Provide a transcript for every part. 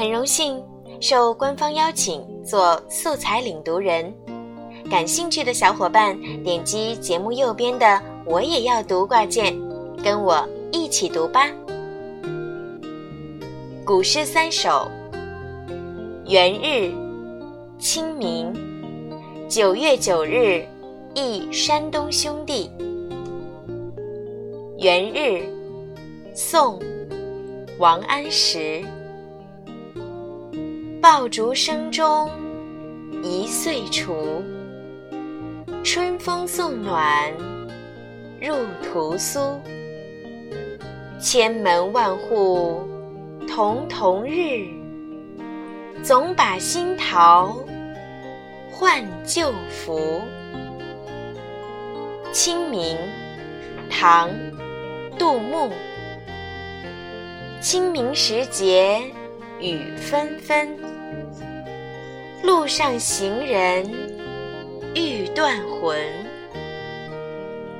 很荣幸受官方邀请做素材领读人。感兴趣的小伙伴点击节目右边的“我也要读”挂件，跟我一起读吧。古诗三首：元日，清明。九月九日，忆山东兄弟。元日，宋·王安石。爆竹声中一岁除，春风送暖入屠苏。千门万户曈曈日，总把新桃换旧符。清明，唐·杜牧。清明时节雨纷纷，路上行人欲断魂。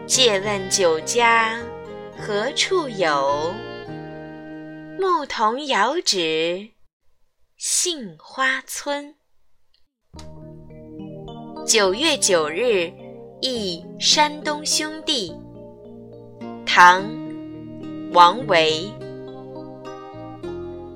借问酒家何处有？牧童遥指杏花村。九月九日忆山东兄弟。唐·王维。